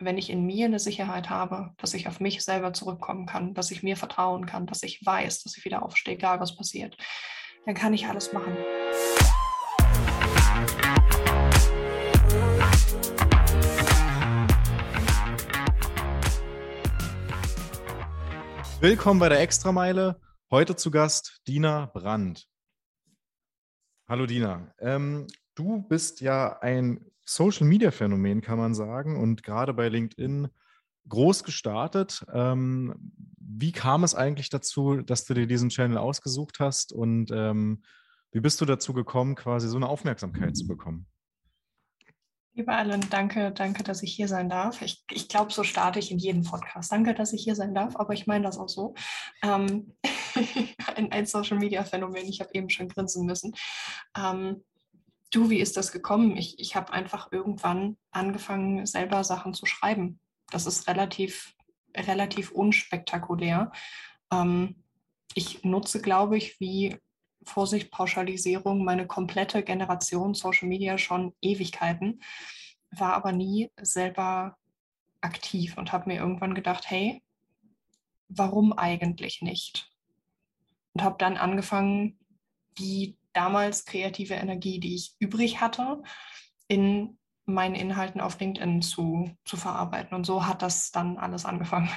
wenn ich in mir eine Sicherheit habe, dass ich auf mich selber zurückkommen kann, dass ich mir vertrauen kann, dass ich weiß, dass ich wieder aufstehe, egal was passiert, dann kann ich alles machen. Willkommen bei der Extrameile. Heute zu Gast Dina Brandt. Hallo Dina. Ähm, du bist ja ein Social-Media-Phänomen, kann man sagen, und gerade bei LinkedIn groß gestartet. Ähm, wie kam es eigentlich dazu, dass du dir diesen Channel ausgesucht hast und ähm, wie bist du dazu gekommen, quasi so eine Aufmerksamkeit zu bekommen? Lieber Alan, danke, danke, dass ich hier sein darf. Ich, ich glaube, so starte ich in jedem Podcast. Danke, dass ich hier sein darf, aber ich meine das auch so. Ähm, ein, ein Social-Media-Phänomen, ich habe eben schon grinsen müssen. Ähm, du, wie ist das gekommen? Ich, ich habe einfach irgendwann angefangen, selber Sachen zu schreiben. Das ist relativ, relativ unspektakulär. Ähm, ich nutze, glaube ich, wie Vorsicht, Pauschalisierung, meine komplette Generation Social Media schon Ewigkeiten, war aber nie selber aktiv und habe mir irgendwann gedacht, hey, warum eigentlich nicht? Und habe dann angefangen, die damals kreative Energie, die ich übrig hatte, in meinen Inhalten auf LinkedIn zu, zu verarbeiten. Und so hat das dann alles angefangen.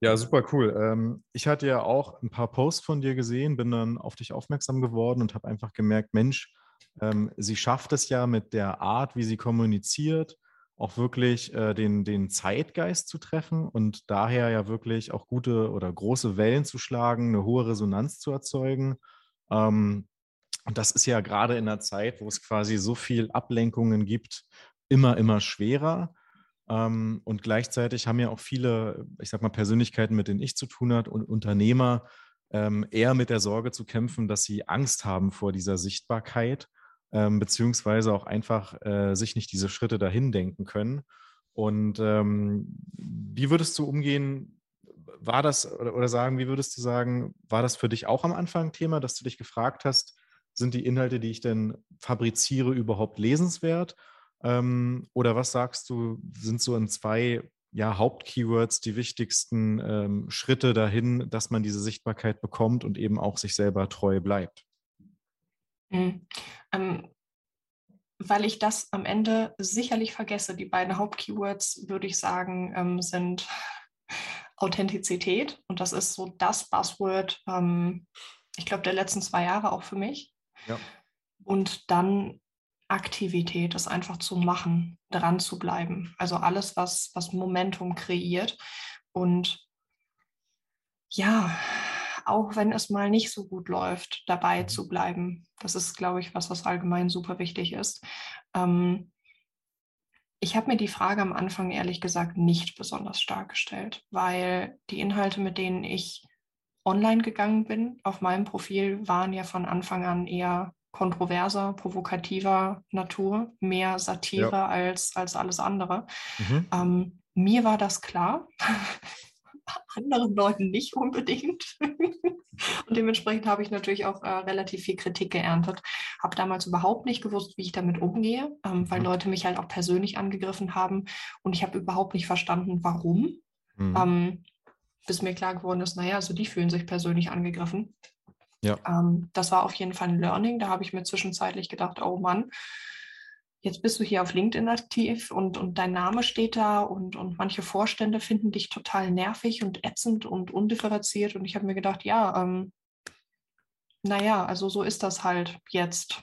Ja, super cool. Ähm, ich hatte ja auch ein paar Posts von dir gesehen, bin dann auf dich aufmerksam geworden und habe einfach gemerkt, Mensch, ähm, sie schafft es ja mit der Art, wie sie kommuniziert, auch wirklich äh, den, den Zeitgeist zu treffen und daher ja wirklich auch gute oder große Wellen zu schlagen, eine hohe Resonanz zu erzeugen. Ähm, und das ist ja gerade in einer Zeit, wo es quasi so viel Ablenkungen gibt, immer, immer schwerer. Ähm, und gleichzeitig haben ja auch viele, ich sag mal, Persönlichkeiten, mit denen ich zu tun habe und Unternehmer ähm, eher mit der Sorge zu kämpfen, dass sie Angst haben vor dieser Sichtbarkeit, ähm, beziehungsweise auch einfach äh, sich nicht diese Schritte dahin denken können. Und ähm, wie würdest du umgehen? War das, oder, sagen, wie würdest du sagen, war das für dich auch am Anfang Thema, dass du dich gefragt hast, sind die Inhalte, die ich denn fabriziere, überhaupt lesenswert? Ähm, oder was sagst du, sind so in zwei ja, Hauptkeywords die wichtigsten ähm, Schritte dahin, dass man diese Sichtbarkeit bekommt und eben auch sich selber treu bleibt? Mhm. Ähm, weil ich das am Ende sicherlich vergesse. Die beiden Hauptkeywords, würde ich sagen, ähm, sind Authentizität. Und das ist so das Buzzword, ähm, ich glaube, der letzten zwei Jahre auch für mich. Ja. Und dann Aktivität, das einfach zu machen, dran zu bleiben. Also alles, was, was Momentum kreiert. Und ja, auch wenn es mal nicht so gut läuft, dabei mhm. zu bleiben. Das ist, glaube ich, was, was allgemein super wichtig ist. Ähm, ich habe mir die Frage am Anfang ehrlich gesagt nicht besonders stark gestellt, weil die Inhalte, mit denen ich online gegangen bin, auf meinem Profil, waren ja von Anfang an eher kontroverser, provokativer Natur, mehr Satire ja. als, als alles andere. Mhm. Ähm, mir war das klar, anderen Leuten nicht unbedingt. Und dementsprechend habe ich natürlich auch äh, relativ viel Kritik geerntet. Habe damals überhaupt nicht gewusst, wie ich damit umgehe, ähm, weil mhm. Leute mich halt auch persönlich angegriffen haben. Und ich habe überhaupt nicht verstanden, warum. Mhm. Ähm, bis mir klar geworden ist, naja, also die fühlen sich persönlich angegriffen. Ja. Ähm, das war auf jeden Fall ein Learning. Da habe ich mir zwischenzeitlich gedacht, oh Mann, jetzt bist du hier auf LinkedIn aktiv und, und dein Name steht da und, und manche Vorstände finden dich total nervig und ätzend und undifferenziert. Und ich habe mir gedacht, ja, ähm, naja, also so ist das halt jetzt.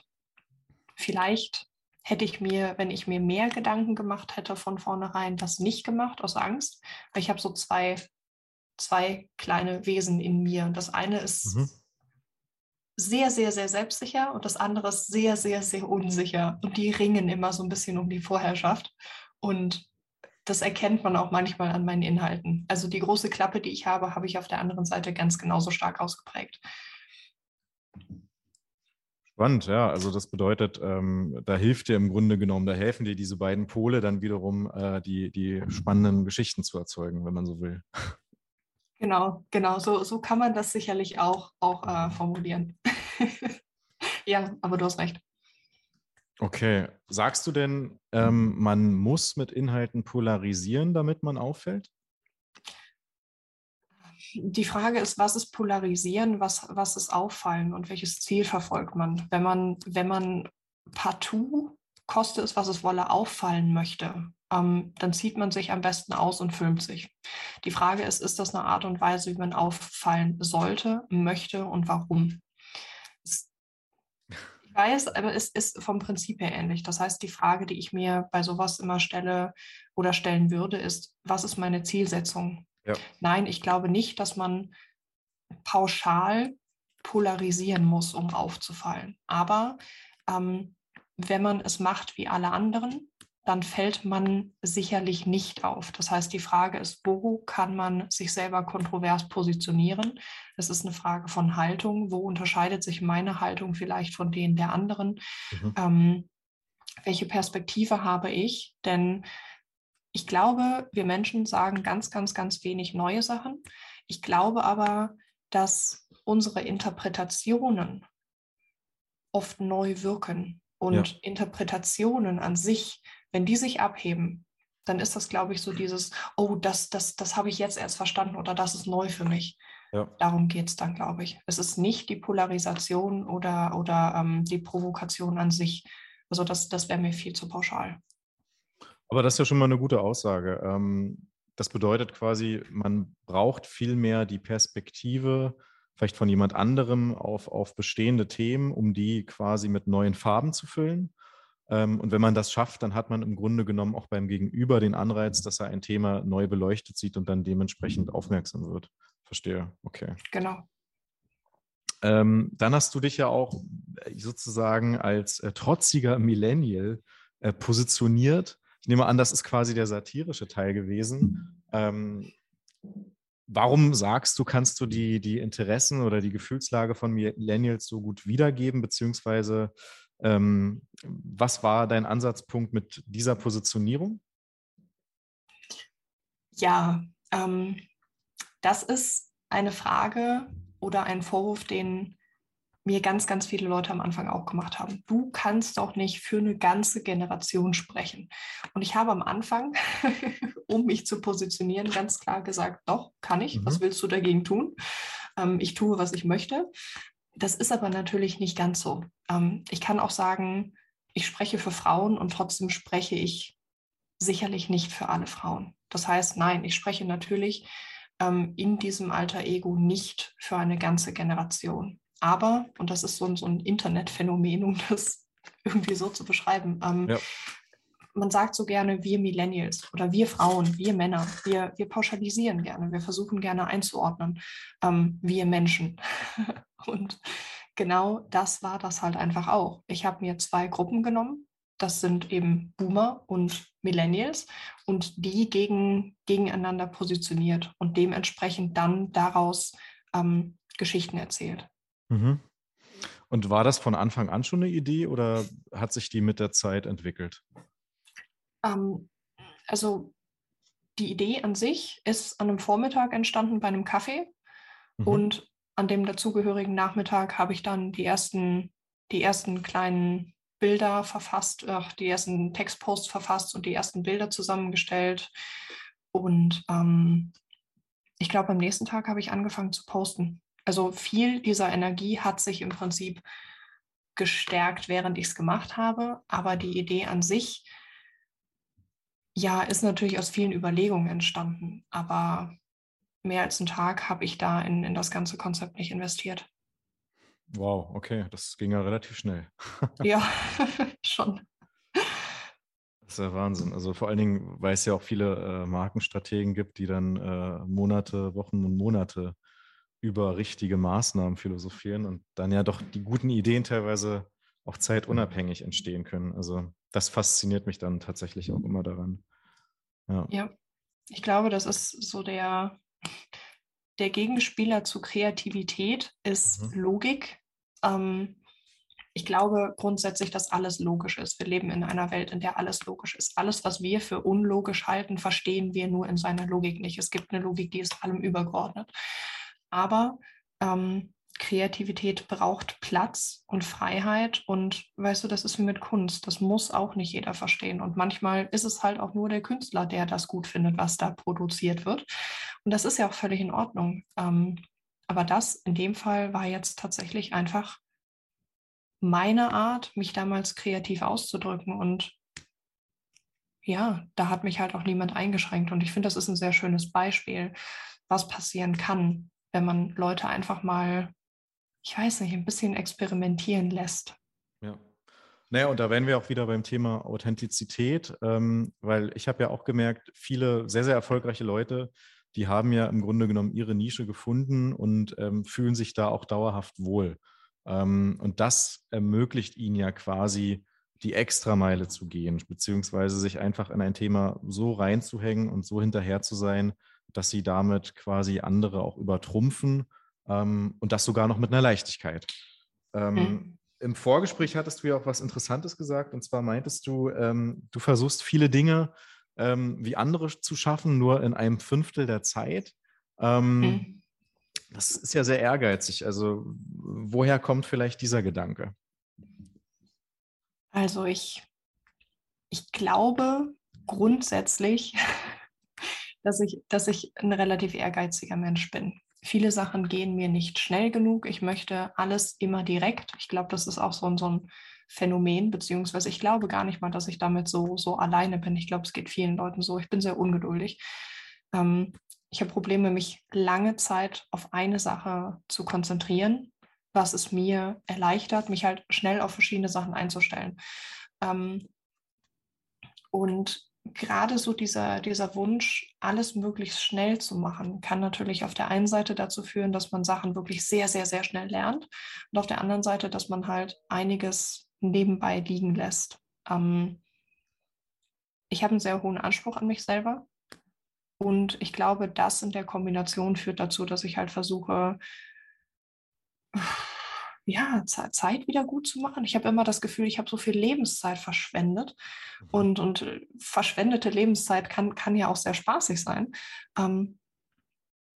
Vielleicht hätte ich mir, wenn ich mir mehr Gedanken gemacht hätte von vornherein, das nicht gemacht aus Angst. Weil ich habe so zwei, zwei kleine Wesen in mir. Das eine ist mhm sehr, sehr, sehr selbstsicher und das andere ist sehr, sehr, sehr unsicher. Und die ringen immer so ein bisschen um die Vorherrschaft. Und das erkennt man auch manchmal an meinen Inhalten. Also die große Klappe, die ich habe, habe ich auf der anderen Seite ganz genauso stark ausgeprägt. Spannend, ja. Also das bedeutet, ähm, da hilft dir im Grunde genommen, da helfen dir diese beiden Pole dann wiederum, äh, die, die spannenden Geschichten zu erzeugen, wenn man so will. Genau, genau, so, so kann man das sicherlich auch, auch äh, formulieren. ja, aber du hast recht. Okay. Sagst du denn, ähm, man muss mit Inhalten polarisieren, damit man auffällt? Die Frage ist, was ist polarisieren, was, was ist auffallen und welches Ziel verfolgt man? Wenn man, wenn man partout, koste es, was es wolle, auffallen möchte, ähm, dann zieht man sich am besten aus und filmt sich. Die Frage ist, ist das eine Art und Weise, wie man auffallen sollte, möchte und warum? Ich weiß, aber es ist vom Prinzip her ähnlich. Das heißt, die Frage, die ich mir bei sowas immer stelle oder stellen würde, ist, was ist meine Zielsetzung? Ja. Nein, ich glaube nicht, dass man pauschal polarisieren muss, um aufzufallen. Aber ähm, wenn man es macht wie alle anderen, dann fällt man sicherlich nicht auf. Das heißt, die Frage ist, wo kann man sich selber kontrovers positionieren? Das ist eine Frage von Haltung. Wo unterscheidet sich meine Haltung vielleicht von denen der anderen? Mhm. Ähm, welche Perspektive habe ich? Denn ich glaube, wir Menschen sagen ganz, ganz, ganz wenig neue Sachen. Ich glaube aber, dass unsere Interpretationen oft neu wirken und ja. Interpretationen an sich wenn die sich abheben, dann ist das, glaube ich, so dieses, oh, das, das, das habe ich jetzt erst verstanden oder das ist neu für mich. Ja. Darum geht es dann, glaube ich. Es ist nicht die Polarisation oder, oder ähm, die Provokation an sich. Also das, das wäre mir viel zu pauschal. Aber das ist ja schon mal eine gute Aussage. Ähm, das bedeutet quasi, man braucht viel mehr die Perspektive vielleicht von jemand anderem auf, auf bestehende Themen, um die quasi mit neuen Farben zu füllen. Ähm, und wenn man das schafft, dann hat man im Grunde genommen auch beim Gegenüber den Anreiz, dass er ein Thema neu beleuchtet sieht und dann dementsprechend aufmerksam wird. Verstehe, okay. Genau. Ähm, dann hast du dich ja auch äh, sozusagen als äh, trotziger Millennial äh, positioniert. Ich nehme an, das ist quasi der satirische Teil gewesen. Ähm, warum sagst du, kannst du die, die Interessen oder die Gefühlslage von Millennials so gut wiedergeben, beziehungsweise ähm, was war dein Ansatzpunkt mit dieser Positionierung? Ja, ähm, das ist eine Frage oder ein Vorwurf, den mir ganz, ganz viele Leute am Anfang auch gemacht haben. Du kannst doch nicht für eine ganze Generation sprechen. Und ich habe am Anfang, um mich zu positionieren, ganz klar gesagt, doch, kann ich. Mhm. Was willst du dagegen tun? Ähm, ich tue, was ich möchte. Das ist aber natürlich nicht ganz so. Ähm, ich kann auch sagen, ich spreche für Frauen und trotzdem spreche ich sicherlich nicht für alle Frauen. Das heißt, nein, ich spreche natürlich ähm, in diesem alter Ego nicht für eine ganze Generation. Aber, und das ist so, so ein Internetphänomen, um das irgendwie so zu beschreiben, ähm, ja man sagt so gerne wir Millennials oder wir Frauen, wir Männer, wir, wir pauschalisieren gerne, wir versuchen gerne einzuordnen, ähm, wir Menschen. Und genau das war das halt einfach auch. Ich habe mir zwei Gruppen genommen. Das sind eben Boomer und Millennials und die gegen, gegeneinander positioniert und dementsprechend dann daraus ähm, Geschichten erzählt. Mhm. Und war das von Anfang an schon eine Idee oder hat sich die mit der Zeit entwickelt? Ähm, also die Idee an sich ist an einem Vormittag entstanden bei einem Kaffee mhm. und an dem dazugehörigen Nachmittag habe ich dann die ersten, die ersten kleinen Bilder verfasst, äh, die ersten Textposts verfasst und die ersten Bilder zusammengestellt. Und ähm, ich glaube, am nächsten Tag habe ich angefangen zu posten. Also viel dieser Energie hat sich im Prinzip gestärkt, während ich es gemacht habe. Aber die Idee an sich ja, ist natürlich aus vielen Überlegungen entstanden, aber mehr als einen Tag habe ich da in, in das ganze Konzept nicht investiert. Wow, okay, das ging ja relativ schnell. ja, schon. Das ist ja Wahnsinn. Also vor allen Dingen, weil es ja auch viele äh, Markenstrategen gibt, die dann äh, Monate, Wochen und Monate über richtige Maßnahmen philosophieren und dann ja doch die guten Ideen teilweise auch zeitunabhängig entstehen können. Also das fasziniert mich dann tatsächlich auch immer daran. Ja, ja ich glaube, das ist so der, der Gegenspieler zu Kreativität ist mhm. Logik. Ähm, ich glaube grundsätzlich, dass alles logisch ist. Wir leben in einer Welt, in der alles logisch ist. Alles, was wir für unlogisch halten, verstehen wir nur in seiner Logik nicht. Es gibt eine Logik, die ist allem übergeordnet. Aber ähm, Kreativität braucht Platz und Freiheit. Und weißt du, das ist wie mit Kunst. Das muss auch nicht jeder verstehen. Und manchmal ist es halt auch nur der Künstler, der das gut findet, was da produziert wird. Und das ist ja auch völlig in Ordnung. Ähm, aber das in dem Fall war jetzt tatsächlich einfach meine Art, mich damals kreativ auszudrücken. Und ja, da hat mich halt auch niemand eingeschränkt. Und ich finde, das ist ein sehr schönes Beispiel, was passieren kann, wenn man Leute einfach mal ich weiß nicht, ein bisschen experimentieren lässt. Ja. Naja, und da wären wir auch wieder beim Thema Authentizität, ähm, weil ich habe ja auch gemerkt, viele sehr, sehr erfolgreiche Leute, die haben ja im Grunde genommen ihre Nische gefunden und ähm, fühlen sich da auch dauerhaft wohl. Ähm, und das ermöglicht ihnen ja quasi die Extrameile zu gehen, beziehungsweise sich einfach in ein Thema so reinzuhängen und so hinterher zu sein, dass sie damit quasi andere auch übertrumpfen ähm, und das sogar noch mit einer Leichtigkeit. Ähm, mhm. Im Vorgespräch hattest du ja auch was Interessantes gesagt, und zwar meintest du, ähm, du versuchst viele Dinge ähm, wie andere zu schaffen, nur in einem Fünftel der Zeit. Ähm, mhm. Das ist ja sehr ehrgeizig. Also woher kommt vielleicht dieser Gedanke? Also ich, ich glaube grundsätzlich, dass ich, dass ich ein relativ ehrgeiziger Mensch bin viele Sachen gehen mir nicht schnell genug. Ich möchte alles immer direkt. Ich glaube, das ist auch so ein, so ein Phänomen, beziehungsweise ich glaube gar nicht mal, dass ich damit so, so alleine bin. Ich glaube, es geht vielen Leuten so. Ich bin sehr ungeduldig. Ähm, ich habe Probleme, mich lange Zeit auf eine Sache zu konzentrieren, was es mir erleichtert, mich halt schnell auf verschiedene Sachen einzustellen. Ähm, und gerade so dieser, dieser Wunsch, alles möglichst schnell zu machen, kann natürlich auf der einen Seite dazu führen, dass man Sachen wirklich sehr, sehr, sehr schnell lernt und auf der anderen Seite, dass man halt einiges nebenbei liegen lässt. Ähm, ich habe einen sehr hohen Anspruch an mich selber und ich glaube, das in der Kombination führt dazu, dass ich halt versuche, ja, Zeit wieder gut zu machen. Ich habe immer das Gefühl, ich habe so viel Lebenszeit verschwendet. Mhm. Und, und äh, verschwendete Lebenszeit kann, kann ja auch sehr spaßig sein. Ähm,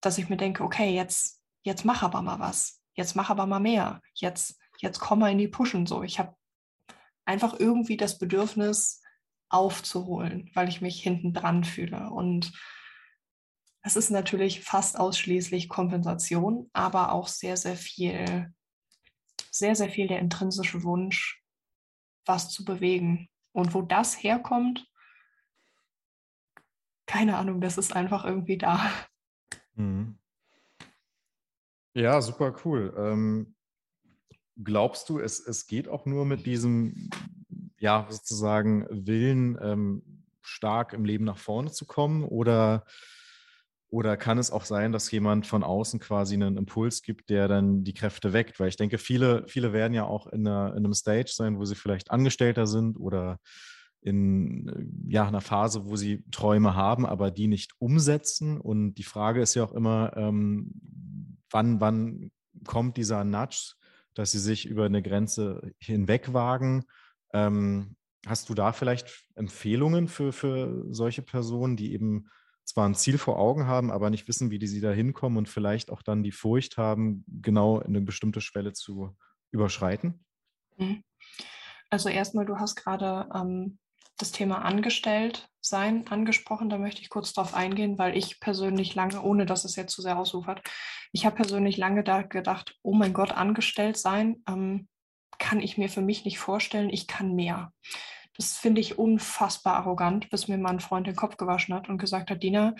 dass ich mir denke, okay, jetzt, jetzt mach aber mal was. Jetzt mach aber mal mehr. Jetzt, jetzt komm mal in die Pushen. So, ich habe einfach irgendwie das Bedürfnis aufzuholen, weil ich mich hinten dran fühle. Und es ist natürlich fast ausschließlich Kompensation, aber auch sehr, sehr viel sehr, sehr viel der intrinsische Wunsch, was zu bewegen. Und wo das herkommt, keine Ahnung, das ist einfach irgendwie da. Mhm. Ja, super cool. Ähm, glaubst du, es, es geht auch nur mit diesem, ja, sozusagen Willen, ähm, stark im Leben nach vorne zu kommen? Oder oder kann es auch sein, dass jemand von außen quasi einen Impuls gibt, der dann die Kräfte weckt? Weil ich denke, viele, viele werden ja auch in, einer, in einem Stage sein, wo sie vielleicht Angestellter sind oder in ja, einer Phase, wo sie Träume haben, aber die nicht umsetzen. Und die Frage ist ja auch immer, ähm, wann, wann kommt dieser Nudge, dass sie sich über eine Grenze hinweg wagen? Ähm, hast du da vielleicht Empfehlungen für, für solche Personen, die eben zwar ein Ziel vor Augen haben, aber nicht wissen, wie die sie da hinkommen und vielleicht auch dann die Furcht haben, genau eine bestimmte Schwelle zu überschreiten? Mhm. Also erstmal, du hast gerade ähm, das Thema angestellt sein angesprochen. Da möchte ich kurz darauf eingehen, weil ich persönlich lange, ohne dass es jetzt zu sehr ausufert, ich habe persönlich lange da gedacht, oh mein Gott, angestellt sein ähm, kann ich mir für mich nicht vorstellen. Ich kann mehr. Das finde ich unfassbar arrogant, bis mir mein Freund den Kopf gewaschen hat und gesagt hat, Dina,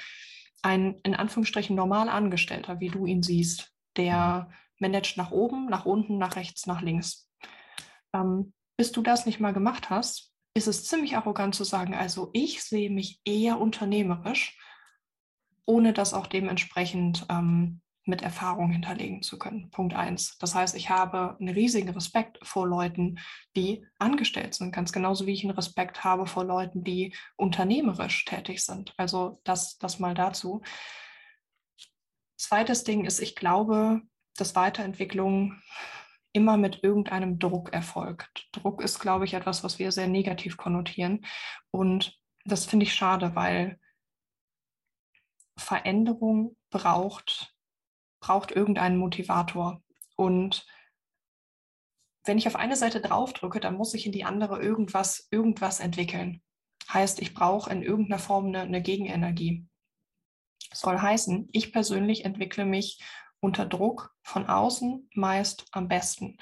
ein in Anführungsstrichen normal Angestellter, wie du ihn siehst, der managt nach oben, nach unten, nach rechts, nach links. Ähm, bis du das nicht mal gemacht hast, ist es ziemlich arrogant zu sagen, also ich sehe mich eher unternehmerisch, ohne das auch dementsprechend ähm, mit Erfahrung hinterlegen zu können. Punkt eins. Das heißt, ich habe einen riesigen Respekt vor Leuten, die angestellt sind, ganz genauso wie ich einen Respekt habe vor Leuten, die unternehmerisch tätig sind. Also das, das mal dazu. Zweites Ding ist, ich glaube, dass Weiterentwicklung immer mit irgendeinem Druck erfolgt. Druck ist, glaube ich, etwas, was wir sehr negativ konnotieren. Und das finde ich schade, weil Veränderung braucht braucht irgendeinen Motivator. Und wenn ich auf eine Seite draufdrücke, dann muss ich in die andere irgendwas, irgendwas entwickeln. Heißt, ich brauche in irgendeiner Form eine, eine Gegenenergie. Soll heißen, ich persönlich entwickle mich unter Druck von außen meist am besten.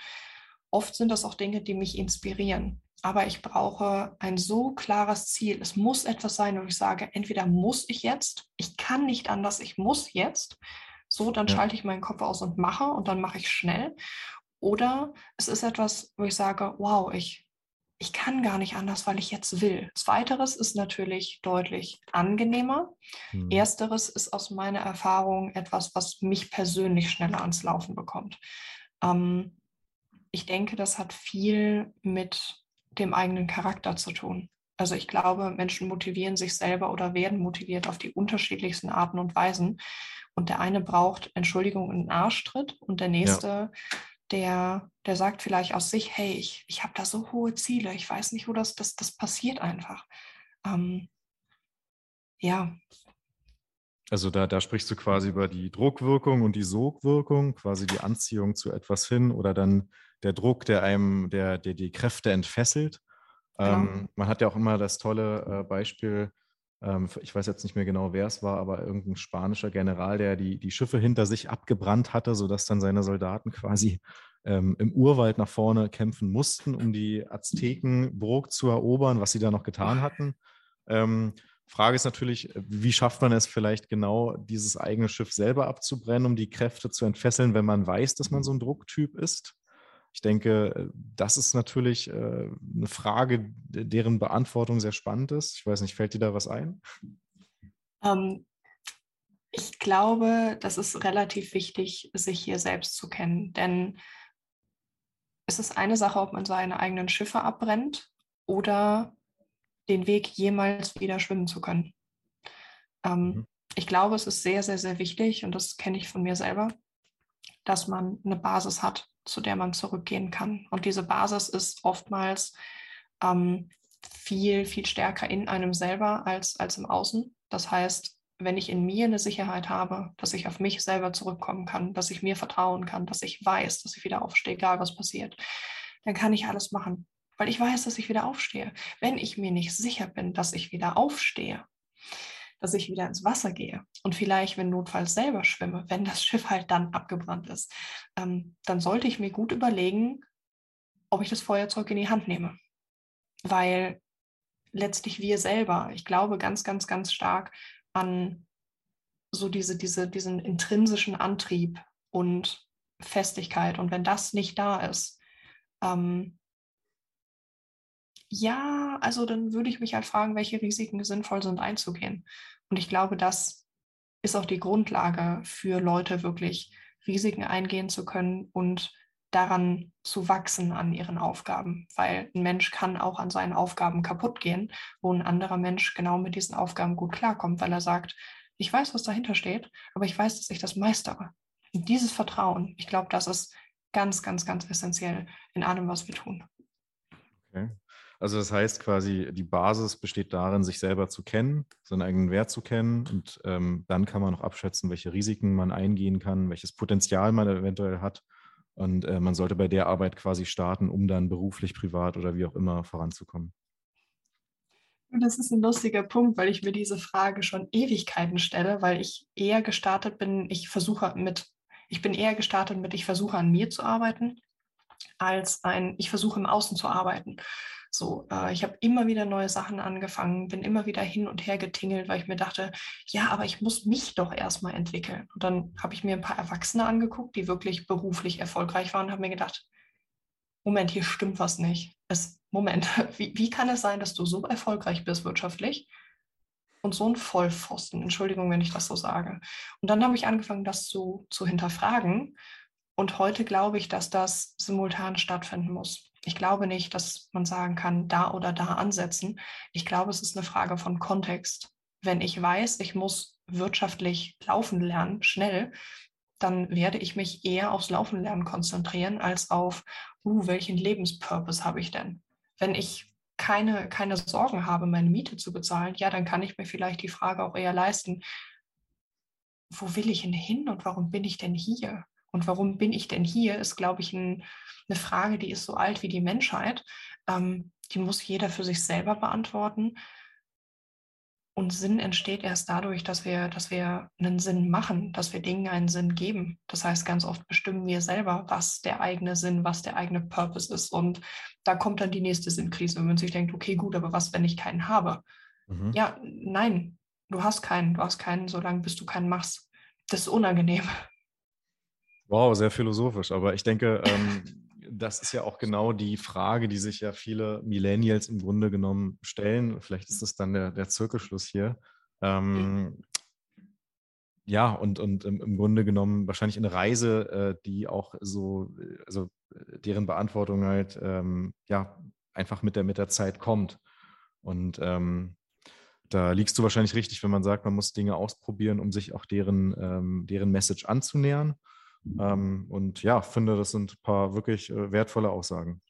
Oft sind das auch Dinge, die mich inspirieren. Aber ich brauche ein so klares Ziel. Es muss etwas sein, wo ich sage, entweder muss ich jetzt, ich kann nicht anders, ich muss jetzt. So, dann ja. schalte ich meinen Kopf aus und mache und dann mache ich schnell. Oder es ist etwas, wo ich sage, wow, ich, ich kann gar nicht anders, weil ich jetzt will. Zweiteres ist natürlich deutlich angenehmer. Hm. Ersteres ist aus meiner Erfahrung etwas, was mich persönlich schneller ans Laufen bekommt. Ähm, ich denke, das hat viel mit dem eigenen Charakter zu tun. Also ich glaube, Menschen motivieren sich selber oder werden motiviert auf die unterschiedlichsten Arten und Weisen. Und der eine braucht Entschuldigung in den Arschtritt und der nächste ja der, der sagt vielleicht aus sich, hey, ich, ich habe da so hohe Ziele, ich weiß nicht, wo das, das, das passiert einfach. Ähm, ja. Also da, da sprichst du quasi über die Druckwirkung und die Sogwirkung, quasi die Anziehung zu etwas hin oder dann der Druck, der einem, der, der die Kräfte entfesselt. Genau. Ähm, man hat ja auch immer das tolle äh, Beispiel, ich weiß jetzt nicht mehr genau, wer es war, aber irgendein spanischer General, der die, die Schiffe hinter sich abgebrannt hatte, sodass dann seine Soldaten quasi ähm, im Urwald nach vorne kämpfen mussten, um die Aztekenburg zu erobern, was sie da noch getan hatten. Ähm, Frage ist natürlich, wie schafft man es vielleicht genau, dieses eigene Schiff selber abzubrennen, um die Kräfte zu entfesseln, wenn man weiß, dass man so ein Drucktyp ist? Ich denke, äh, das ist natürlich äh, eine Frage, deren Beantwortung sehr spannend ist. Ich weiß nicht, fällt dir da was ein? Ähm, ich glaube, das ist relativ wichtig, sich hier selbst zu kennen, denn es ist eine Sache, ob man seine eigenen Schiffe abbrennt oder den Weg jemals wieder schwimmen zu können. Ähm, mhm. Ich glaube, es ist sehr, sehr, sehr wichtig, und das kenne ich von mir selber, dass man eine Basis hat, zu der man zurückgehen kann. Und diese Basis ist oftmals ähm, viel, viel stärker in einem selber als, als im Außen. Das heißt, wenn ich in mir eine Sicherheit habe, dass ich auf mich selber zurückkommen kann, dass ich mir vertrauen kann, dass ich weiß, dass ich wieder aufstehe, egal was passiert, dann kann ich alles machen, weil ich weiß, dass ich wieder aufstehe. Wenn ich mir nicht sicher bin, dass ich wieder aufstehe, dass ich wieder ins Wasser gehe und vielleicht, wenn notfalls selber schwimme, wenn das Schiff halt dann abgebrannt ist, ähm, dann sollte ich mir gut überlegen, ob ich das Feuerzeug in die Hand nehme. Weil letztlich wir selber, ich glaube ganz, ganz, ganz stark an so diese, diese, diesen intrinsischen Antrieb und Festigkeit. Und wenn das nicht da ist, ähm, ja, also dann würde ich mich halt fragen, welche Risiken sinnvoll sind einzugehen. Und ich glaube, das ist auch die Grundlage für Leute, wirklich Risiken eingehen zu können und daran zu wachsen an ihren Aufgaben, weil ein Mensch kann auch an seinen Aufgaben kaputt gehen, wo ein anderer Mensch genau mit diesen Aufgaben gut klarkommt, weil er sagt, ich weiß, was dahinter steht, aber ich weiß, dass ich das meistere. Und dieses Vertrauen, ich glaube, das ist ganz, ganz, ganz essentiell in allem, was wir tun. Okay. Also das heißt quasi, die Basis besteht darin, sich selber zu kennen, seinen eigenen Wert zu kennen und ähm, dann kann man noch abschätzen, welche Risiken man eingehen kann, welches Potenzial man eventuell hat und äh, man sollte bei der Arbeit quasi starten, um dann beruflich, privat oder wie auch immer voranzukommen. Das ist ein lustiger Punkt, weil ich mir diese Frage schon Ewigkeiten stelle, weil ich eher gestartet bin, ich versuche mit, ich bin eher gestartet mit, ich versuche an mir zu arbeiten, als ein, ich versuche im Außen zu arbeiten. So, äh, ich habe immer wieder neue Sachen angefangen, bin immer wieder hin und her getingelt, weil ich mir dachte, ja, aber ich muss mich doch erstmal entwickeln. Und dann habe ich mir ein paar Erwachsene angeguckt, die wirklich beruflich erfolgreich waren und habe mir gedacht, Moment, hier stimmt was nicht. Es, Moment, wie, wie kann es sein, dass du so erfolgreich bist wirtschaftlich und so ein Vollpfosten? Entschuldigung, wenn ich das so sage. Und dann habe ich angefangen, das zu, zu hinterfragen. Und heute glaube ich, dass das simultan stattfinden muss. Ich glaube nicht, dass man sagen kann, da oder da ansetzen. Ich glaube, es ist eine Frage von Kontext. Wenn ich weiß, ich muss wirtschaftlich laufen lernen, schnell, dann werde ich mich eher aufs Laufen lernen konzentrieren, als auf, uh, welchen Lebenspurpose habe ich denn? Wenn ich keine, keine Sorgen habe, meine Miete zu bezahlen, ja, dann kann ich mir vielleicht die Frage auch eher leisten, wo will ich denn hin und warum bin ich denn hier? Und warum bin ich denn hier, ist, glaube ich, ein, eine Frage, die ist so alt wie die Menschheit. Ähm, die muss jeder für sich selber beantworten. Und Sinn entsteht erst dadurch, dass wir, dass wir einen Sinn machen, dass wir Dingen einen Sinn geben. Das heißt, ganz oft bestimmen wir selber, was der eigene Sinn, was der eigene Purpose ist. Und da kommt dann die nächste Sinnkrise, wenn man sich denkt, okay, gut, aber was, wenn ich keinen habe? Mhm. Ja, nein, du hast keinen. Du hast keinen, solange bis du keinen machst. Das ist unangenehm. Wow, sehr philosophisch. Aber ich denke, ähm, das ist ja auch genau die Frage, die sich ja viele Millennials im Grunde genommen stellen. Vielleicht ist es dann der, der Zirkelschluss hier. Ähm, ja, und, und im, im, Grunde genommen wahrscheinlich eine Reise, äh, die auch so, also deren Beantwortung halt ähm, ja einfach mit der, mit der Zeit kommt. Und ähm, da liegst du wahrscheinlich richtig, wenn man sagt, man muss Dinge ausprobieren, um sich auch deren, ähm, deren Message anzunähern. Ähm, und ja, finde, das sind ein paar wirklich äh, wertvolle Aussagen.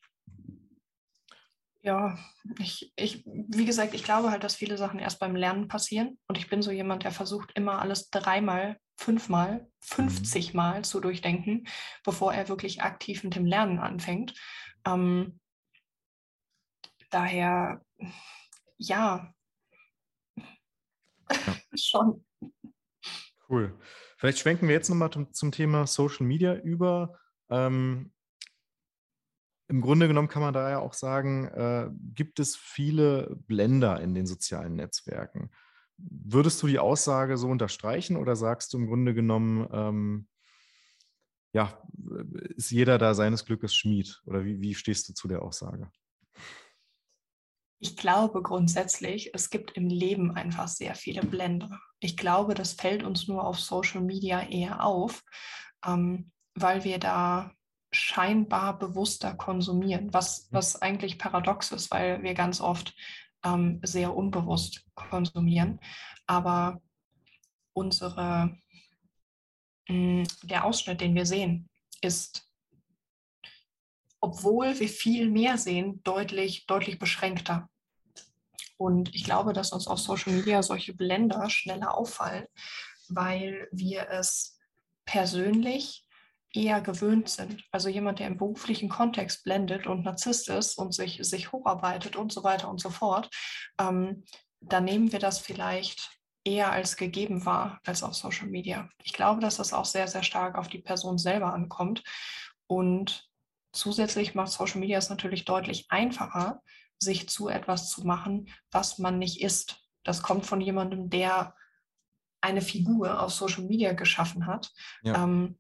Ja, ich, ich, wie gesagt, ich glaube halt, dass viele Sachen erst beim Lernen passieren. Und ich bin so jemand, der versucht immer alles dreimal, fünfmal, 50 mhm. Mal zu durchdenken, bevor er wirklich aktiv mit dem Lernen anfängt. Ähm, daher, ja, ja. schon. Cool. Vielleicht schwenken wir jetzt nochmal zum, zum Thema Social Media über. Ähm, Im Grunde genommen kann man da ja auch sagen, äh, gibt es viele Blender in den sozialen Netzwerken. Würdest du die Aussage so unterstreichen oder sagst du im Grunde genommen, ähm, ja, ist jeder da seines Glückes Schmied? Oder wie, wie stehst du zu der Aussage? Ich glaube grundsätzlich, es gibt im Leben einfach sehr viele Blender. Ich glaube, das fällt uns nur auf Social Media eher auf, ähm, weil wir da scheinbar bewusster konsumieren, was, mhm. was eigentlich paradox ist, weil wir ganz oft ähm, sehr unbewusst konsumieren. Aber unsere, mh, mm, der Ausschnitt, den wir sehen, ist obwohl wir viel mehr sehen, deutlich, deutlich beschränkter. Und ich glaube, dass uns auf Social Media solche Blender schneller auffallen, weil wir es persönlich eher gewöhnt sind. Also jemand, der im beruflichen Kontext blendet und Narzisst ist und sich, sich hocharbeitet und so weiter und so fort, ähm, dann nehmen wir das vielleicht eher als gegeben wahr als auf Social Media. Ich glaube, dass das auch sehr, sehr stark auf die Person selber ankommt. Und zusätzlich macht Social Media es natürlich deutlich einfacher, sich zu etwas zu machen, was man nicht ist. Das kommt von jemandem, der eine Figur auf Social Media geschaffen hat, ja. ähm,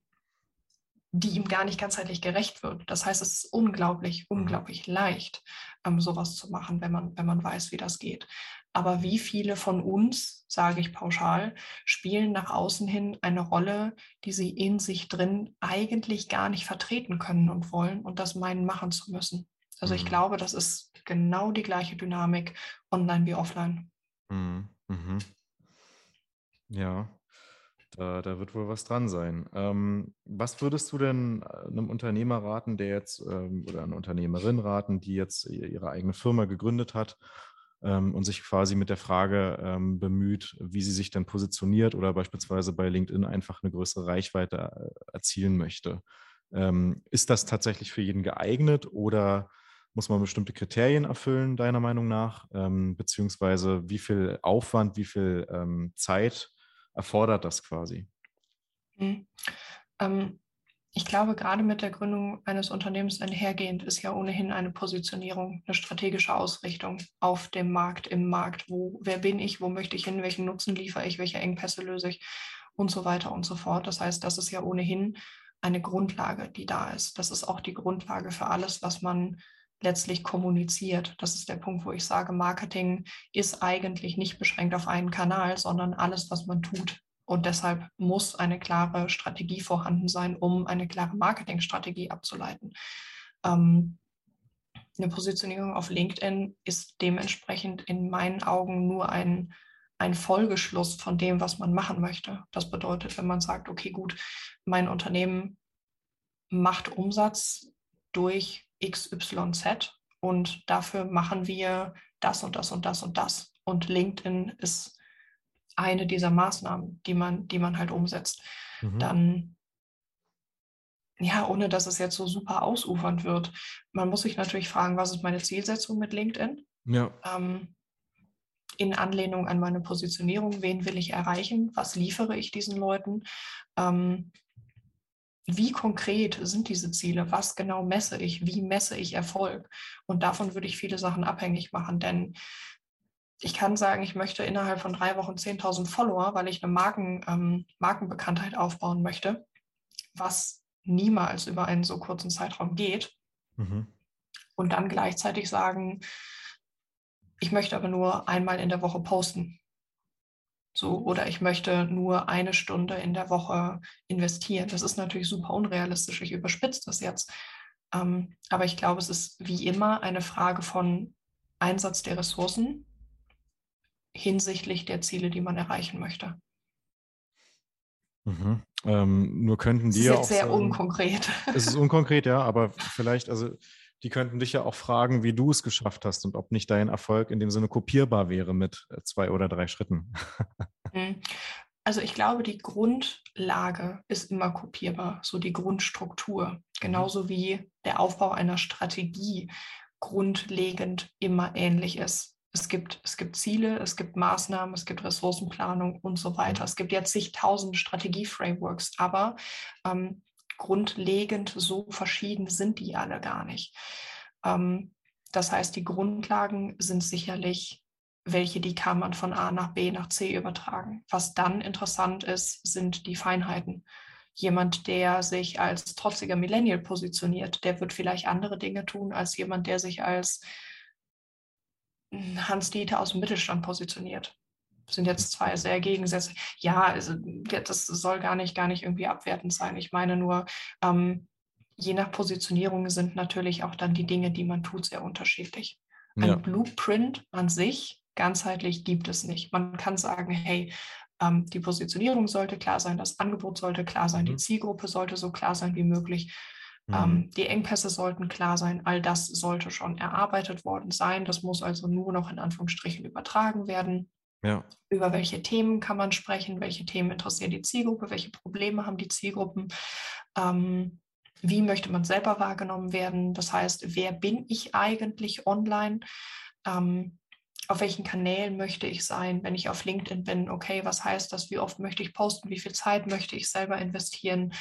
die ihm gar nicht ganzheitlich gerecht wird. Das heißt, es ist unglaublich, mhm. unglaublich leicht, ähm, sowas zu machen, wenn man, wenn man weiß, wie das geht. Aber wie viele von uns, sage ich pauschal, spielen nach außen hin eine Rolle, die sie in sich drin eigentlich gar nicht vertreten können und wollen und das meinen machen zu müssen. Also ich mhm. glaube, das ist genau die gleiche Dynamik online wie offline. Mhm. Mhm. Ja, da, da, wird wohl was dran sein. Ähm, was würdest du denn äh, einem Unternehmer raten, der jetzt ähm, oder einer Unternehmerin raten, die jetzt ihre eigene Firma gegründet hat ähm, und sich quasi mit der Frage ähm, bemüht, wie sie sich denn positioniert oder beispielsweise bei LinkedIn einfach eine größere Reichweite äh, erzielen möchte? Ähm, ist das tatsächlich für jeden geeignet oder muss man bestimmte Kriterien erfüllen, deiner Meinung nach? Ähm, beziehungsweise wie viel Aufwand, wie viel ähm, Zeit erfordert das quasi? Mhm. Ähm, ich glaube, gerade mit der Gründung eines Unternehmens einhergehend ist ja ohnehin eine Positionierung, eine strategische Ausrichtung auf dem Markt, im Markt. Wo, wer bin ich, wo möchte ich hin, welchen Nutzen liefere ich, welche Engpässe löse ich und so weiter und so fort. Das heißt, das ist ja ohnehin eine Grundlage, die da ist. Das ist auch die Grundlage für alles, was man letztlich kommuniziert. Das ist der Punkt, wo ich sage, Marketing ist eigentlich nicht beschränkt auf einen Kanal, sondern alles, was man tut. Und deshalb muss eine klare Strategie vorhanden sein, um eine klare Marketingstrategie abzuleiten. Ähm, eine Positionierung auf LinkedIn ist dementsprechend in meinen Augen nur ein, ein Folgeschluss von dem, was man machen möchte. Das bedeutet, wenn man sagt, okay, gut, mein Unternehmen macht Umsatz durch XYZ und dafür machen wir das und das und das und das. Und LinkedIn ist eine dieser Maßnahmen, die man, die man halt umsetzt. Mhm. Dann ja, ohne dass es jetzt so super ausufernd wird. Man muss sich natürlich fragen, was ist meine Zielsetzung mit LinkedIn? Ja. Ähm, in Anlehnung an meine Positionierung, wen will ich erreichen? Was liefere ich diesen Leuten? Ähm, wie konkret sind diese Ziele? Was genau messe ich? Wie messe ich Erfolg? Und davon würde ich viele Sachen abhängig machen, denn ich kann sagen, ich möchte innerhalb von drei Wochen 10.000 Follower, weil ich eine Marken, ähm, Markenbekanntheit aufbauen möchte, was niemals über einen so kurzen Zeitraum geht. Mhm. Und dann gleichzeitig sagen, ich möchte aber nur einmal in der Woche posten. So, oder ich möchte nur eine Stunde in der Woche investieren. Das ist natürlich super unrealistisch. Ich überspitze das jetzt. Ähm, aber ich glaube, es ist wie immer eine Frage von Einsatz der Ressourcen hinsichtlich der Ziele, die man erreichen möchte. Mhm. Ähm, nur könnten die ja auch. sehr sagen, unkonkret. Es ist unkonkret, ja, aber vielleicht, also die könnten dich ja auch fragen, wie du es geschafft hast und ob nicht dein Erfolg in dem Sinne kopierbar wäre mit äh, zwei oder drei Schritten. Mhm. Also ich glaube, die Grundlage ist immer kopierbar, so die Grundstruktur, mhm. genauso wie der Aufbau einer Strategie grundlegend immer ähnlich ist. Es gibt, es gibt Ziele, es gibt Maßnahmen, es gibt Ressourcenplanung und so weiter. Mhm. Es gibt jetzt zigtausende Strategie-Frameworks, aber ähm, grundlegend so verschieden sind die alle gar nicht. Ähm, das heißt, die Grundlagen sind sicherlich welche, die kann man von A nach B nach C übertragen. Was dann interessant ist, sind die Feinheiten. Jemand, der sich als trotziger Millennial positioniert, der wird vielleicht andere Dinge tun als jemand, der sich als Hans Dieter aus dem Mittelstand positioniert sind jetzt zwei sehr gegensätzlich. Ja, also, das soll gar nicht, gar nicht irgendwie abwertend sein. Ich meine nur, ähm, je nach Positionierung sind natürlich auch dann die Dinge, die man tut, sehr unterschiedlich. Ein ja. Blueprint an sich ganzheitlich gibt es nicht. Man kann sagen, hey, ähm, die Positionierung sollte klar sein, das Angebot sollte klar sein, mhm. die Zielgruppe sollte so klar sein wie möglich. Mhm. Ähm, die Engpässe sollten klar sein, all das sollte schon erarbeitet worden sein. Das muss also nur noch in Anführungsstrichen übertragen werden. Ja. Über welche Themen kann man sprechen? Welche Themen interessieren die Zielgruppe? Welche Probleme haben die Zielgruppen? Ähm, wie möchte man selber wahrgenommen werden? Das heißt, wer bin ich eigentlich online? Ähm, auf welchen Kanälen möchte ich sein, wenn ich auf LinkedIn bin? Okay, was heißt das? Wie oft möchte ich posten? Wie viel Zeit möchte ich selber investieren?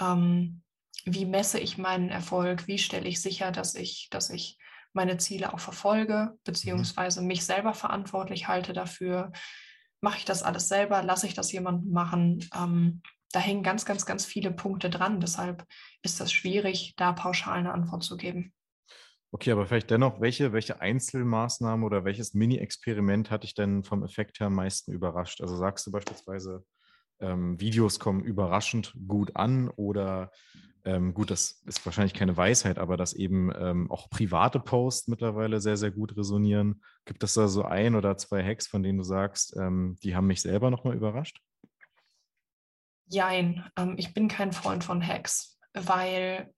Ähm, wie messe ich meinen Erfolg? Wie stelle ich sicher, dass ich, dass ich meine Ziele auch verfolge, mhm. beziehungsweise mich selber verantwortlich halte dafür. Mache ich das alles selber? Lasse ich das jemandem machen? Ähm, da hängen ganz, ganz, ganz viele Punkte dran. Deshalb ist das schwierig, da pauschal eine Antwort zu geben. Okay, aber vielleicht dennoch, welche, welche Einzelmaßnahmen oder welches Mini-Experiment hat dich denn vom Effekt her am meisten überrascht? Also sagst du beispielsweise, ähm, Videos kommen überraschend gut an oder ähm, gut, das ist wahrscheinlich keine Weisheit, aber dass eben ähm, auch private Posts mittlerweile sehr, sehr gut resonieren. Gibt es da so ein oder zwei Hacks, von denen du sagst, ähm, die haben mich selber nochmal überrascht? Jein, ähm, ich bin kein Freund von Hacks, weil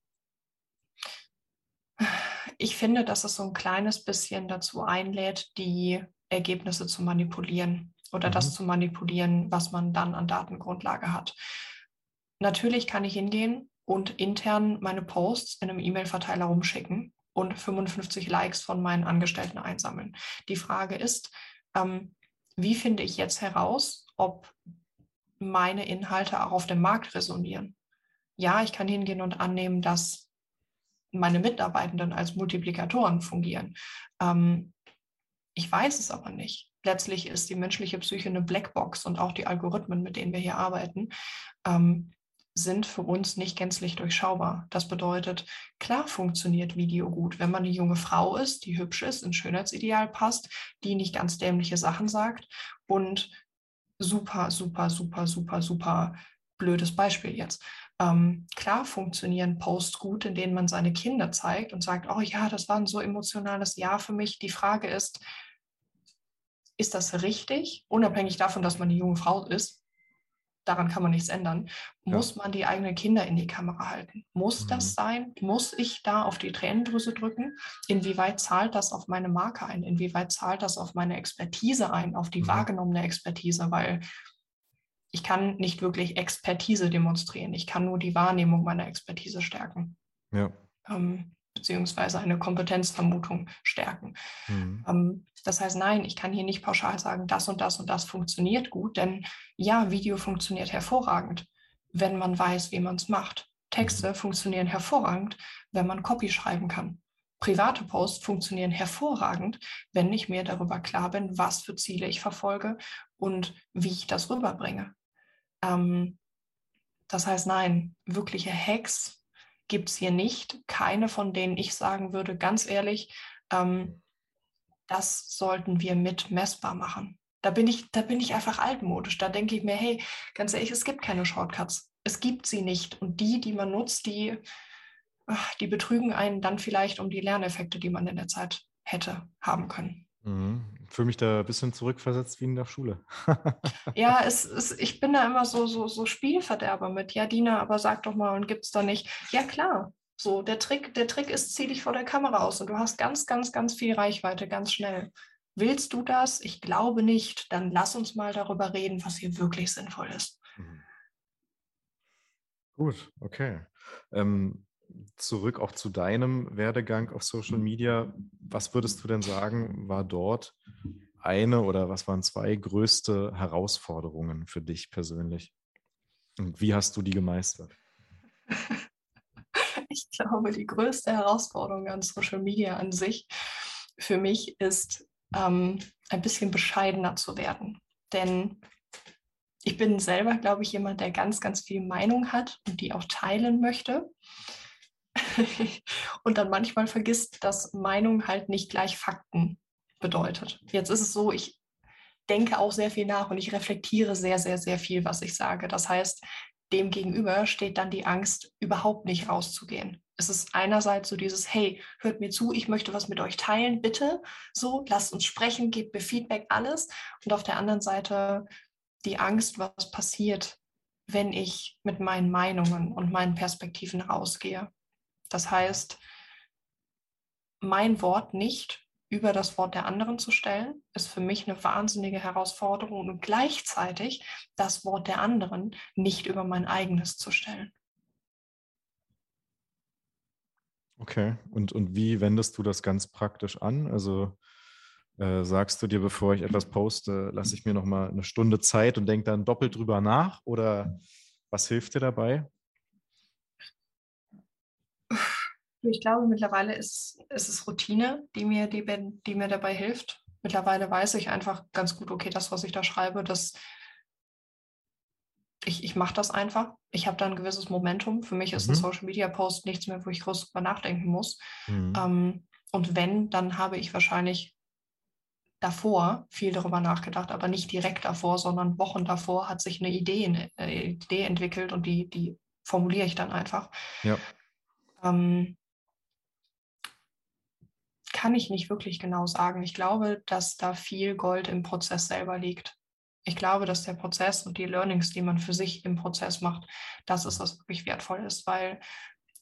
ich finde, dass es so ein kleines bisschen dazu einlädt, die Ergebnisse zu manipulieren oder mhm. das zu manipulieren, was man dann an Datengrundlage hat. Natürlich kann ich hingehen und intern meine Posts in einem E-Mail-Verteiler rumschicken und 55 Likes von meinen Angestellten einsammeln. Die Frage ist, ähm, wie finde ich jetzt heraus, ob meine Inhalte auch auf dem Markt resonieren? Ja, ich kann hingehen und annehmen, dass meine Mitarbeitenden als Multiplikatoren fungieren. Ähm, ich weiß es aber nicht. Letztlich ist die menschliche Psyche eine Blackbox und auch die Algorithmen, mit denen wir hier arbeiten. Ähm, sind für uns nicht gänzlich durchschaubar. Das bedeutet, klar funktioniert Video gut, wenn man eine junge Frau ist, die hübsch ist, ins Schönheitsideal passt, die nicht ganz dämliche Sachen sagt und super, super, super, super, super blödes Beispiel jetzt. Ähm, klar funktionieren Posts gut, in denen man seine Kinder zeigt und sagt, oh ja, das war ein so emotionales Jahr für mich. Die Frage ist, ist das richtig, unabhängig davon, dass man eine junge Frau ist? Daran kann man nichts ändern, muss ja. man die eigenen Kinder in die Kamera halten? Muss mhm. das sein? Muss ich da auf die Tränendrüse drücken? Inwieweit zahlt das auf meine Marke ein? Inwieweit zahlt das auf meine Expertise ein, auf die mhm. wahrgenommene Expertise? Weil ich kann nicht wirklich Expertise demonstrieren. Ich kann nur die Wahrnehmung meiner Expertise stärken. Ja. Ähm, beziehungsweise eine Kompetenzvermutung stärken. Mhm. Ähm, das heißt, nein, ich kann hier nicht pauschal sagen, das und das und das funktioniert gut, denn ja, Video funktioniert hervorragend, wenn man weiß, wie man es macht. Texte mhm. funktionieren hervorragend, wenn man Copy schreiben kann. Private Posts funktionieren hervorragend, wenn ich mir darüber klar bin, was für Ziele ich verfolge und wie ich das rüberbringe. Ähm, das heißt, nein, wirkliche Hacks gibt es hier nicht. Keine, von denen ich sagen würde, ganz ehrlich, ähm, das sollten wir mit messbar machen. Da bin ich, da bin ich einfach altmodisch. Da denke ich mir, hey, ganz ehrlich, es gibt keine Shortcuts. Es gibt sie nicht. Und die, die man nutzt, die, die betrügen einen dann vielleicht um die Lerneffekte, die man in der Zeit hätte haben können. Mhm. Fühle mich da ein bisschen zurückversetzt wie in der Schule. ja, es, es, ich bin da immer so, so, so Spielverderber mit. Ja, Dina, aber sag doch mal, und gibt es da nicht? Ja, klar. So, der Trick, der Trick ist, zieh dich vor der Kamera aus und du hast ganz, ganz, ganz viel Reichweite, ganz schnell. Willst du das? Ich glaube nicht. Dann lass uns mal darüber reden, was hier wirklich sinnvoll ist. Mhm. Gut, okay. Ähm, zurück auch zu deinem Werdegang auf Social Media. Was würdest du denn sagen, war dort eine oder was waren zwei größte Herausforderungen für dich persönlich? Und wie hast du die gemeistert? Ich glaube, die größte Herausforderung an Social Media an sich für mich ist, ähm, ein bisschen bescheidener zu werden. Denn ich bin selber, glaube ich, jemand, der ganz, ganz viel Meinung hat und die auch teilen möchte. und dann manchmal vergisst, dass Meinung halt nicht gleich Fakten bedeutet. Jetzt ist es so, ich denke auch sehr viel nach und ich reflektiere sehr, sehr, sehr viel, was ich sage. Das heißt, dem gegenüber steht dann die Angst, überhaupt nicht rauszugehen. Es ist einerseits so dieses, hey, hört mir zu, ich möchte was mit euch teilen, bitte. So, lasst uns sprechen, gebt mir Feedback, alles. Und auf der anderen Seite die Angst, was passiert, wenn ich mit meinen Meinungen und meinen Perspektiven rausgehe. Das heißt, mein Wort nicht über das Wort der anderen zu stellen, ist für mich eine wahnsinnige Herausforderung und gleichzeitig das Wort der anderen nicht über mein eigenes zu stellen. Okay, und, und wie wendest du das ganz praktisch an? Also äh, sagst du dir, bevor ich etwas poste, lasse ich mir noch mal eine Stunde Zeit und denke dann doppelt drüber nach? Oder was hilft dir dabei? Ich glaube, mittlerweile ist, ist es Routine, die mir, die, die mir dabei hilft. Mittlerweile weiß ich einfach ganz gut, okay, das, was ich da schreibe, das ich, ich mache das einfach. Ich habe da ein gewisses Momentum. Für mich ist mhm. ein Social Media Post nichts mehr, wo ich groß drüber nachdenken muss. Mhm. Ähm, und wenn, dann habe ich wahrscheinlich davor viel darüber nachgedacht, aber nicht direkt davor, sondern Wochen davor hat sich eine Idee, eine Idee entwickelt und die, die formuliere ich dann einfach. Ja. Ähm, kann ich nicht wirklich genau sagen. Ich glaube, dass da viel Gold im Prozess selber liegt. Ich glaube, dass der Prozess und die Learnings, die man für sich im Prozess macht, das ist, was wirklich wertvoll ist, weil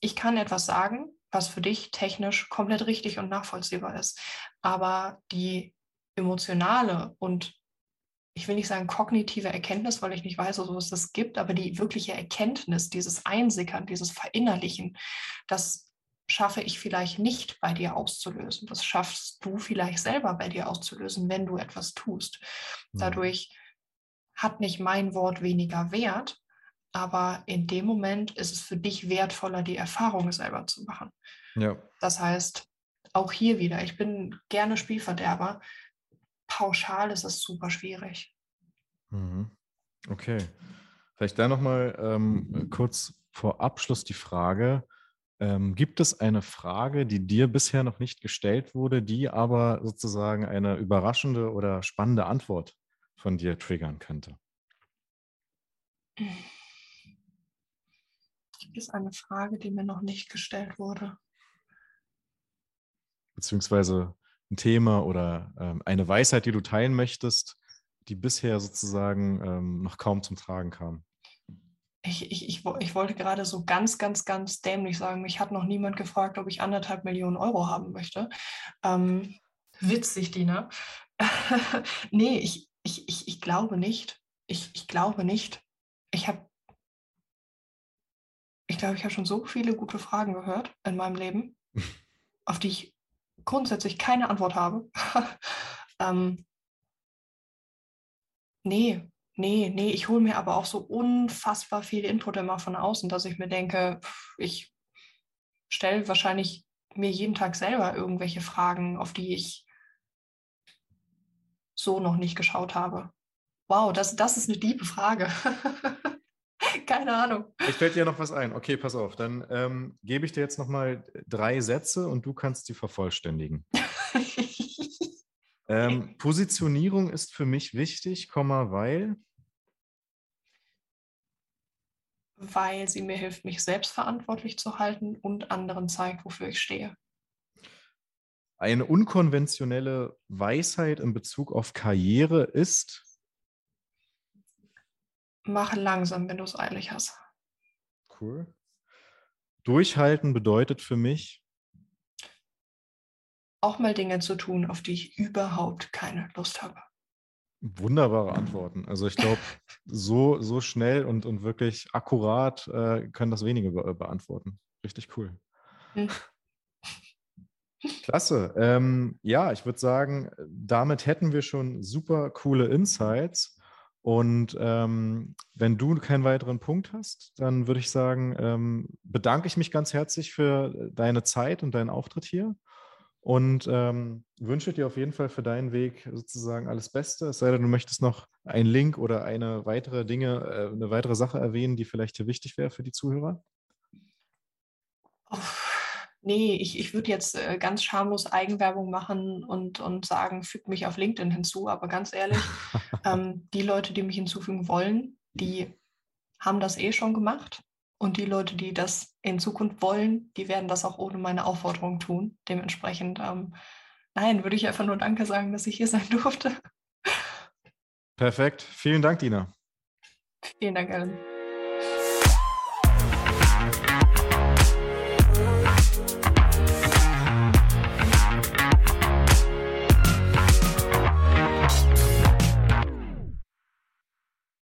ich kann etwas sagen, was für dich technisch komplett richtig und nachvollziehbar ist. Aber die emotionale und ich will nicht sagen kognitive Erkenntnis, weil ich nicht weiß, ob es das gibt, aber die wirkliche Erkenntnis, dieses Einsickern, dieses Verinnerlichen, das schaffe ich vielleicht nicht bei dir auszulösen. Das schaffst du vielleicht selber bei dir auszulösen, wenn du etwas tust. Mhm. Dadurch hat nicht mein Wort weniger Wert, aber in dem Moment ist es für dich wertvoller, die Erfahrung selber zu machen. Ja. Das heißt, auch hier wieder, ich bin gerne Spielverderber. Pauschal ist es super schwierig. Mhm. Okay. Vielleicht da nochmal ähm, kurz vor Abschluss die Frage, ähm, gibt es eine Frage, die dir bisher noch nicht gestellt wurde, die aber sozusagen eine überraschende oder spannende Antwort von dir triggern könnte? Gibt es eine Frage, die mir noch nicht gestellt wurde? Beziehungsweise ein Thema oder ähm, eine Weisheit, die du teilen möchtest, die bisher sozusagen ähm, noch kaum zum Tragen kam ich, ich, ich, ich wollte gerade so ganz, ganz, ganz dämlich sagen, mich hat noch niemand gefragt, ob ich anderthalb Millionen Euro haben möchte. Ähm, witzig, Dina. nee, ich, ich, ich, ich glaube nicht. ich, ich glaube nicht. Ich habe, ich glaube, ich habe schon so viele gute Fragen gehört in meinem Leben, auf die ich grundsätzlich keine Antwort habe. ähm, nee, nee, nee, ich hole mir aber auch so unfassbar viel Input immer von außen, dass ich mir denke, ich stelle wahrscheinlich mir jeden Tag selber irgendwelche Fragen, auf die ich so noch nicht geschaut habe. Wow, das, das ist eine liebe Frage. Keine Ahnung. Ich fällt dir noch was ein. Okay, pass auf. Dann ähm, gebe ich dir jetzt nochmal drei Sätze und du kannst die vervollständigen. ähm, Positionierung ist für mich wichtig, weil? Weil sie mir hilft, mich selbst verantwortlich zu halten und anderen zeigt, wofür ich stehe. Eine unkonventionelle Weisheit in Bezug auf Karriere ist? Mach langsam, wenn du es eilig hast. Cool. Durchhalten bedeutet für mich? Auch mal Dinge zu tun, auf die ich überhaupt keine Lust habe. Wunderbare Antworten. Also ich glaube, so, so schnell und, und wirklich akkurat äh, können das wenige be beantworten. Richtig cool. Hm. Klasse. Ähm, ja, ich würde sagen, damit hätten wir schon super coole Insights. Und ähm, wenn du keinen weiteren Punkt hast, dann würde ich sagen, ähm, bedanke ich mich ganz herzlich für deine Zeit und deinen Auftritt hier und ähm, wünsche dir auf jeden Fall für deinen Weg sozusagen alles Beste. Es sei denn, du möchtest noch einen Link oder eine weitere Dinge, äh, eine weitere Sache erwähnen, die vielleicht hier wichtig wäre für die Zuhörer. Oh nee, ich, ich würde jetzt äh, ganz schamlos Eigenwerbung machen und, und sagen, füg mich auf LinkedIn hinzu. Aber ganz ehrlich, ähm, die Leute, die mich hinzufügen wollen, die haben das eh schon gemacht. Und die Leute, die das in Zukunft wollen, die werden das auch ohne meine Aufforderung tun. Dementsprechend, ähm, nein, würde ich einfach nur Danke sagen, dass ich hier sein durfte. Perfekt. Vielen Dank, Dina. Vielen Dank, Alan.